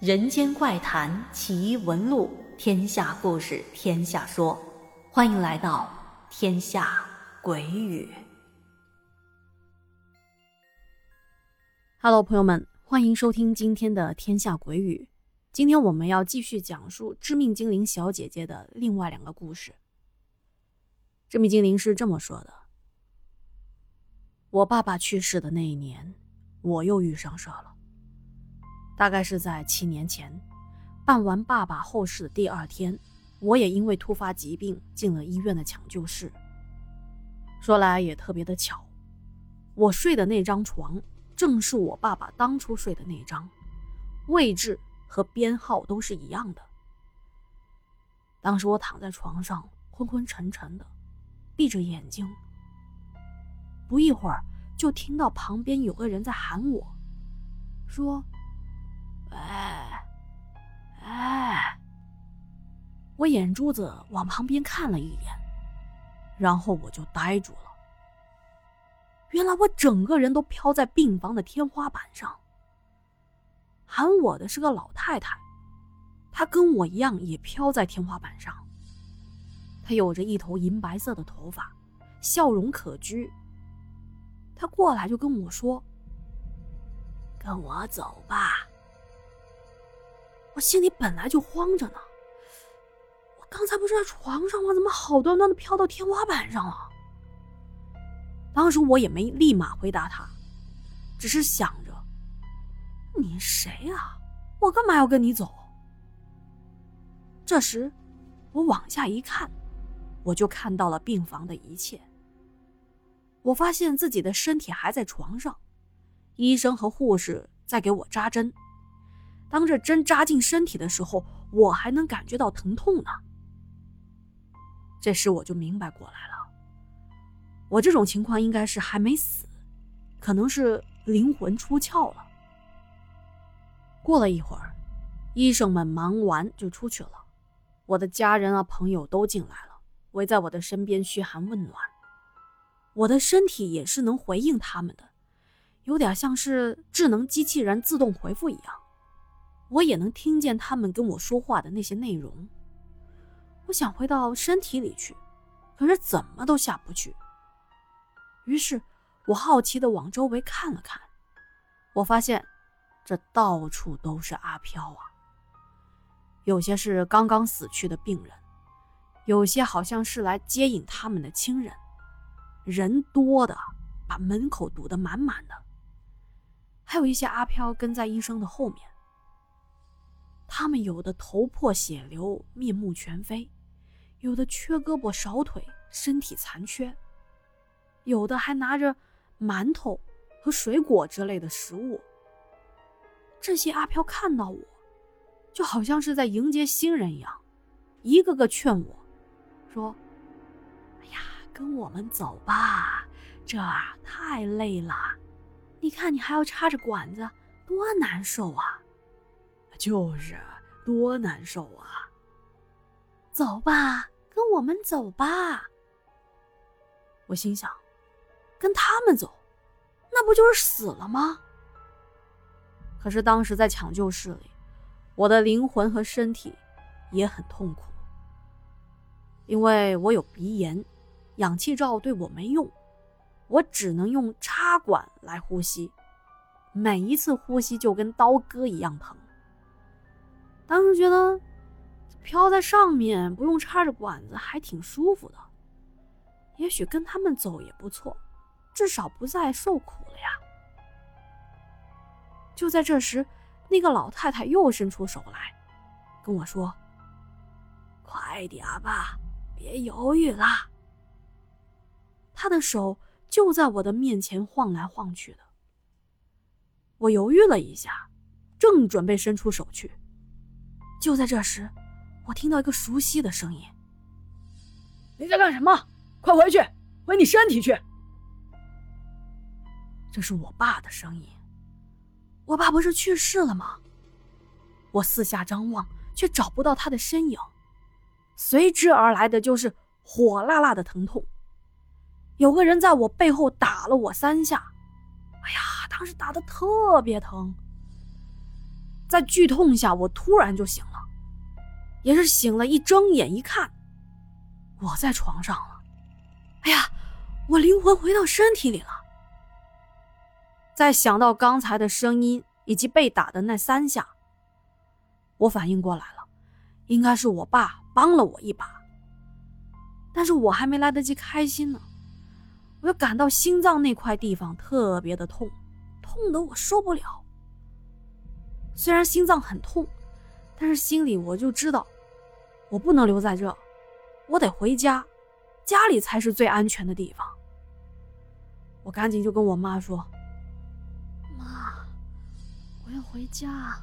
人间怪谈奇闻录，天下故事天下说，欢迎来到天下鬼语。Hello，朋友们，欢迎收听今天的天下鬼语。今天我们要继续讲述致命精灵小姐姐的另外两个故事。致命精灵是这么说的：我爸爸去世的那一年，我又遇上事了。大概是在七年前，办完爸爸后事的第二天，我也因为突发疾病进了医院的抢救室。说来也特别的巧，我睡的那张床正是我爸爸当初睡的那张，位置和编号都是一样的。当时我躺在床上，昏昏沉沉的，闭着眼睛，不一会儿就听到旁边有个人在喊我，说。哎，哎！我眼珠子往旁边看了一眼，然后我就呆住了。原来我整个人都飘在病房的天花板上。喊我的是个老太太，她跟我一样也飘在天花板上。她有着一头银白色的头发，笑容可掬。她过来就跟我说：“跟我走吧。”我心里本来就慌着呢，我刚才不是在床上吗？怎么好端端的飘到天花板上了？当时我也没立马回答他，只是想着：“你谁呀？我干嘛要跟你走？”这时，我往下一看，我就看到了病房的一切。我发现自己的身体还在床上，医生和护士在给我扎针。当这针扎进身体的时候，我还能感觉到疼痛呢。这时我就明白过来了，我这种情况应该是还没死，可能是灵魂出窍了。过了一会儿，医生们忙完就出去了，我的家人啊朋友都进来了，围在我的身边嘘寒问暖。我的身体也是能回应他们的，有点像是智能机器人自动回复一样。我也能听见他们跟我说话的那些内容。我想回到身体里去，可是怎么都下不去。于是，我好奇的往周围看了看，我发现这到处都是阿飘啊。有些是刚刚死去的病人，有些好像是来接引他们的亲人，人多的把门口堵得满满的。还有一些阿飘跟在医生的后面。他们有的头破血流，面目全非；有的缺胳膊少腿，身体残缺；有的还拿着馒头和水果之类的食物。这些阿飘看到我，就好像是在迎接新人一样，一个个劝我，说：“哎呀，跟我们走吧，这太累了。你看你还要插着管子，多难受啊！”就是多难受啊！走吧，跟我们走吧。我心想，跟他们走，那不就是死了吗？可是当时在抢救室里，我的灵魂和身体也很痛苦，因为我有鼻炎，氧气罩对我没用，我只能用插管来呼吸，每一次呼吸就跟刀割一样疼。就觉得飘在上面不用插着管子还挺舒服的，也许跟他们走也不错，至少不再受苦了呀。就在这时，那个老太太又伸出手来，跟我说：“快点吧，别犹豫了。”她的手就在我的面前晃来晃去的。我犹豫了一下，正准备伸出手去。就在这时，我听到一个熟悉的声音：“你在干什么？快回去，回你身体去！”这是我爸的声音。我爸不是去世了吗？我四下张望，却找不到他的身影。随之而来的就是火辣辣的疼痛。有个人在我背后打了我三下，哎呀，当时打的特别疼。在剧痛下，我突然就醒了，也是醒了，一睁眼一看，我在床上了。哎呀，我灵魂回到身体里了。再想到刚才的声音以及被打的那三下，我反应过来了，应该是我爸帮了我一把。但是我还没来得及开心呢，我就感到心脏那块地方特别的痛，痛得我受不了。虽然心脏很痛，但是心里我就知道，我不能留在这，我得回家，家里才是最安全的地方。我赶紧就跟我妈说：“妈，我要回家。”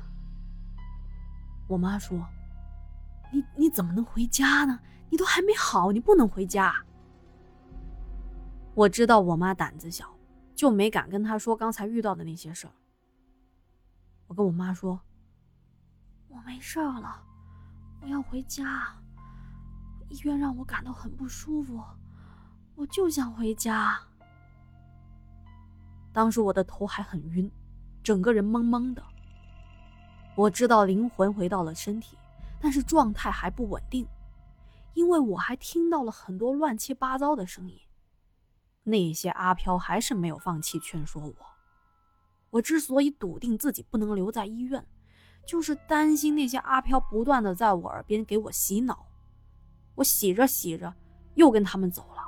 我妈说：“你你怎么能回家呢？你都还没好，你不能回家。”我知道我妈胆子小，就没敢跟她说刚才遇到的那些事儿。我跟我妈说：“我没事了，我要回家。医院让我感到很不舒服，我就想回家。”当时我的头还很晕，整个人懵懵的。我知道灵魂回到了身体，但是状态还不稳定，因为我还听到了很多乱七八糟的声音。那些阿飘还是没有放弃劝说我。我之所以笃定自己不能留在医院，就是担心那些阿飘不断的在我耳边给我洗脑。我洗着洗着，又跟他们走了。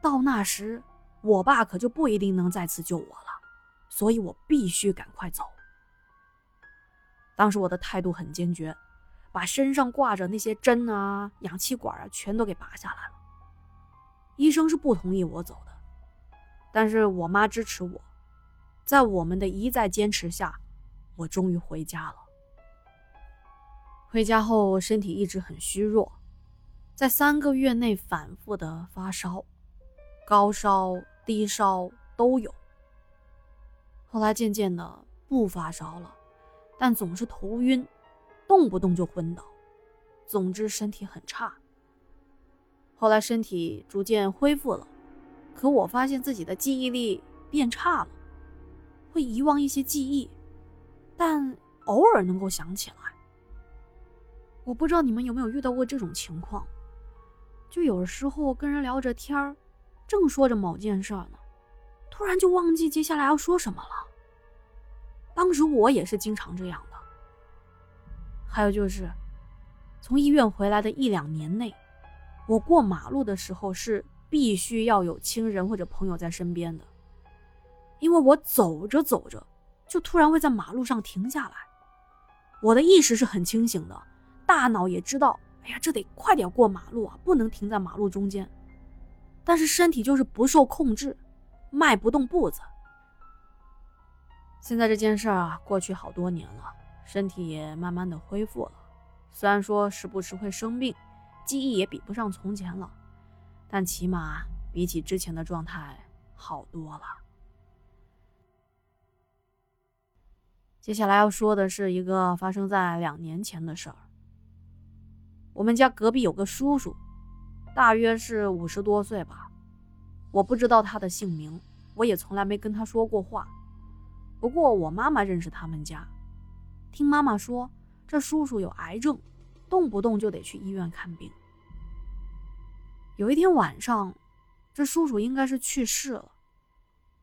到那时，我爸可就不一定能再次救我了，所以我必须赶快走。当时我的态度很坚决，把身上挂着那些针啊、氧气管啊，全都给拔下来了。医生是不同意我走的，但是我妈支持我。在我们的一再坚持下，我终于回家了。回家后，身体一直很虚弱，在三个月内反复的发烧，高烧、低烧都有。后来渐渐的不发烧了，但总是头晕，动不动就昏倒，总之身体很差。后来身体逐渐恢复了，可我发现自己的记忆力变差了。会遗忘一些记忆，但偶尔能够想起来。我不知道你们有没有遇到过这种情况，就有时候跟人聊着天儿，正说着某件事呢，突然就忘记接下来要说什么了。当时我也是经常这样的。还有就是，从医院回来的一两年内，我过马路的时候是必须要有亲人或者朋友在身边的。因为我走着走着，就突然会在马路上停下来。我的意识是很清醒的，大脑也知道，哎呀，这得快点过马路啊，不能停在马路中间。但是身体就是不受控制，迈不动步子。现在这件事儿啊，过去好多年了，身体也慢慢的恢复了。虽然说时不时会生病，记忆也比不上从前了，但起码比起之前的状态好多了。接下来要说的是一个发生在两年前的事儿。我们家隔壁有个叔叔，大约是五十多岁吧，我不知道他的姓名，我也从来没跟他说过话。不过我妈妈认识他们家，听妈妈说，这叔叔有癌症，动不动就得去医院看病。有一天晚上，这叔叔应该是去世了，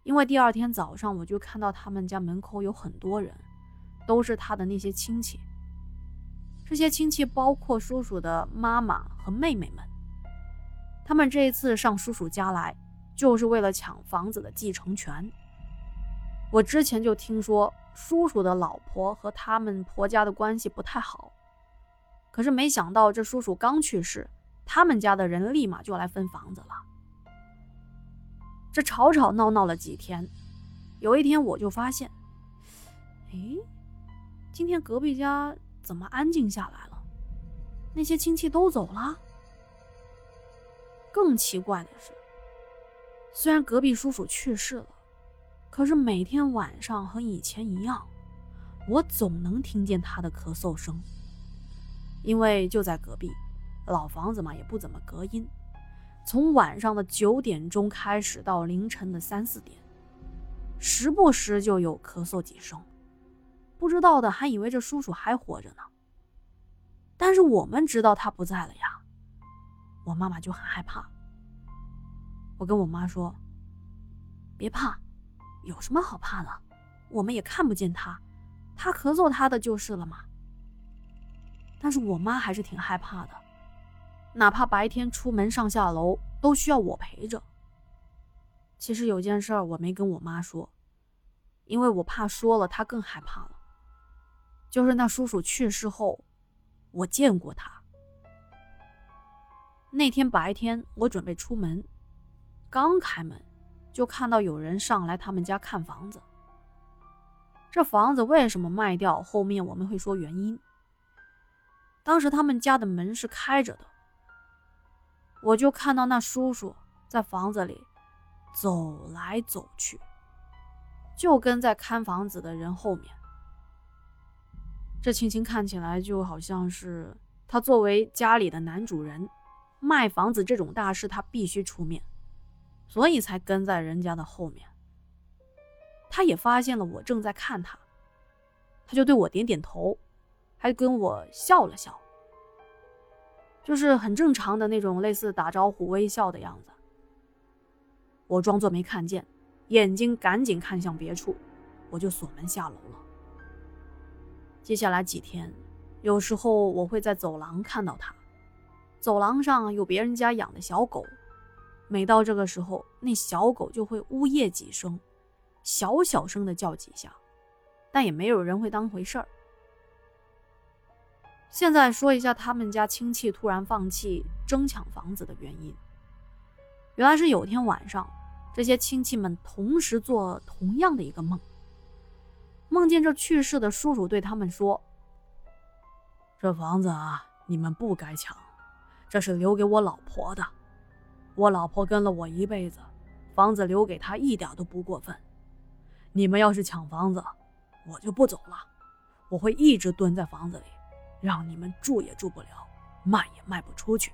因为第二天早上我就看到他们家门口有很多人。都是他的那些亲戚，这些亲戚包括叔叔的妈妈和妹妹们。他们这一次上叔叔家来，就是为了抢房子的继承权。我之前就听说叔叔的老婆和他们婆家的关系不太好，可是没想到这叔叔刚去世，他们家的人立马就来分房子了。这吵吵闹闹了几天，有一天我就发现，诶。今天隔壁家怎么安静下来了？那些亲戚都走了。更奇怪的是，虽然隔壁叔叔去世了，可是每天晚上和以前一样，我总能听见他的咳嗽声。因为就在隔壁，老房子嘛，也不怎么隔音。从晚上的九点钟开始到凌晨的三四点，时不时就有咳嗽几声。不知道的还以为这叔叔还活着呢。但是我们知道他不在了呀，我妈妈就很害怕。我跟我妈说：“别怕，有什么好怕的？我们也看不见他，他咳嗽他的就是了嘛。”但是我妈还是挺害怕的，哪怕白天出门上下楼都需要我陪着。其实有件事我没跟我妈说，因为我怕说了她更害怕了。就是那叔叔去世后。我见过他。那天白天，我准备出门，刚开门，就看到有人上来他们家看房子。这房子为什么卖掉？后面我们会说原因。当时他们家的门是开着的，我就看到那叔叔在房子里走来走去，就跟在看房子的人后面。这情形看起来就好像是他作为家里的男主人，卖房子这种大事他必须出面，所以才跟在人家的后面。他也发现了我正在看他，他就对我点点头，还跟我笑了笑，就是很正常的那种类似打招呼、微笑的样子。我装作没看见，眼睛赶紧看向别处，我就锁门下楼了。接下来几天，有时候我会在走廊看到他。走廊上有别人家养的小狗，每到这个时候，那小狗就会呜咽几声，小小声的叫几下，但也没有人会当回事儿。现在说一下他们家亲戚突然放弃争抢房子的原因。原来是有天晚上，这些亲戚们同时做同样的一个梦。梦见这去世的叔叔对他们说：“这房子啊，你们不该抢，这是留给我老婆的。我老婆跟了我一辈子，房子留给她一点都不过分。你们要是抢房子，我就不走了，我会一直蹲在房子里，让你们住也住不了，卖也卖不出去。”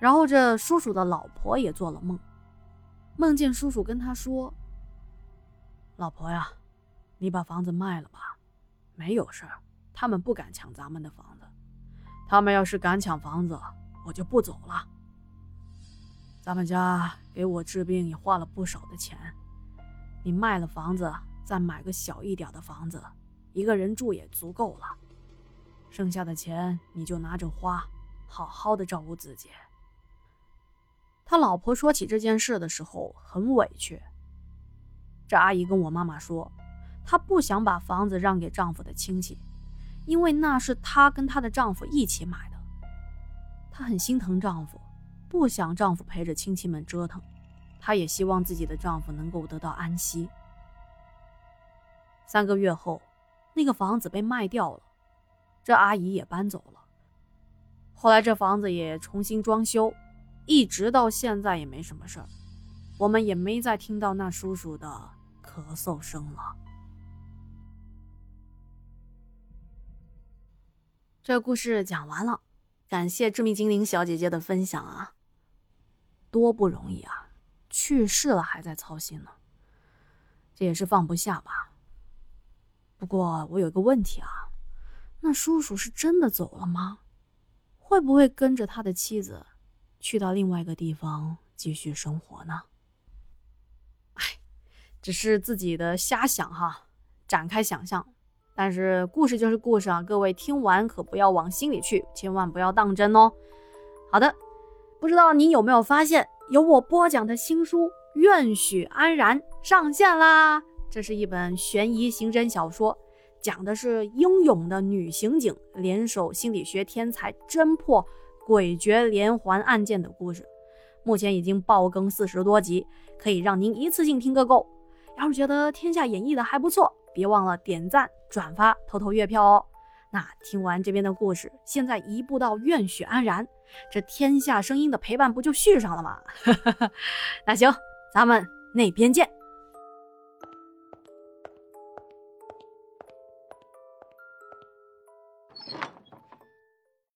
然后这叔叔的老婆也做了梦，梦见叔叔跟他说。老婆呀，你把房子卖了吧，没有事儿。他们不敢抢咱们的房子，他们要是敢抢房子，我就不走了。咱们家给我治病也花了不少的钱，你卖了房子，再买个小一点的房子，一个人住也足够了。剩下的钱你就拿着花，好好的照顾自己。他老婆说起这件事的时候很委屈。这阿姨跟我妈妈说，她不想把房子让给丈夫的亲戚，因为那是她跟她的丈夫一起买的。她很心疼丈夫，不想丈夫陪着亲戚们折腾，她也希望自己的丈夫能够得到安息。三个月后，那个房子被卖掉了，这阿姨也搬走了。后来这房子也重新装修，一直到现在也没什么事儿。我们也没再听到那叔叔的咳嗽声了。这故事讲完了，感谢致命精灵小姐姐的分享啊，多不容易啊，去世了还在操心呢，这也是放不下吧。不过我有个问题啊，那叔叔是真的走了吗？会不会跟着他的妻子去到另外一个地方继续生活呢？只是自己的瞎想哈，展开想象。但是故事就是故事啊，各位听完可不要往心里去，千万不要当真哦。好的，不知道您有没有发现，由我播讲的新书《愿许安然》上线啦。这是一本悬疑刑侦小说，讲的是英勇的女刑警联手心理学天才侦破诡谲连环案件的故事。目前已经爆更四十多集，可以让您一次性听个够。要是觉得天下演绎的还不错，别忘了点赞、转发、投投月票哦。那听完这边的故事，现在一步到愿许安然，这天下声音的陪伴不就续上了吗？那行，咱们那边见。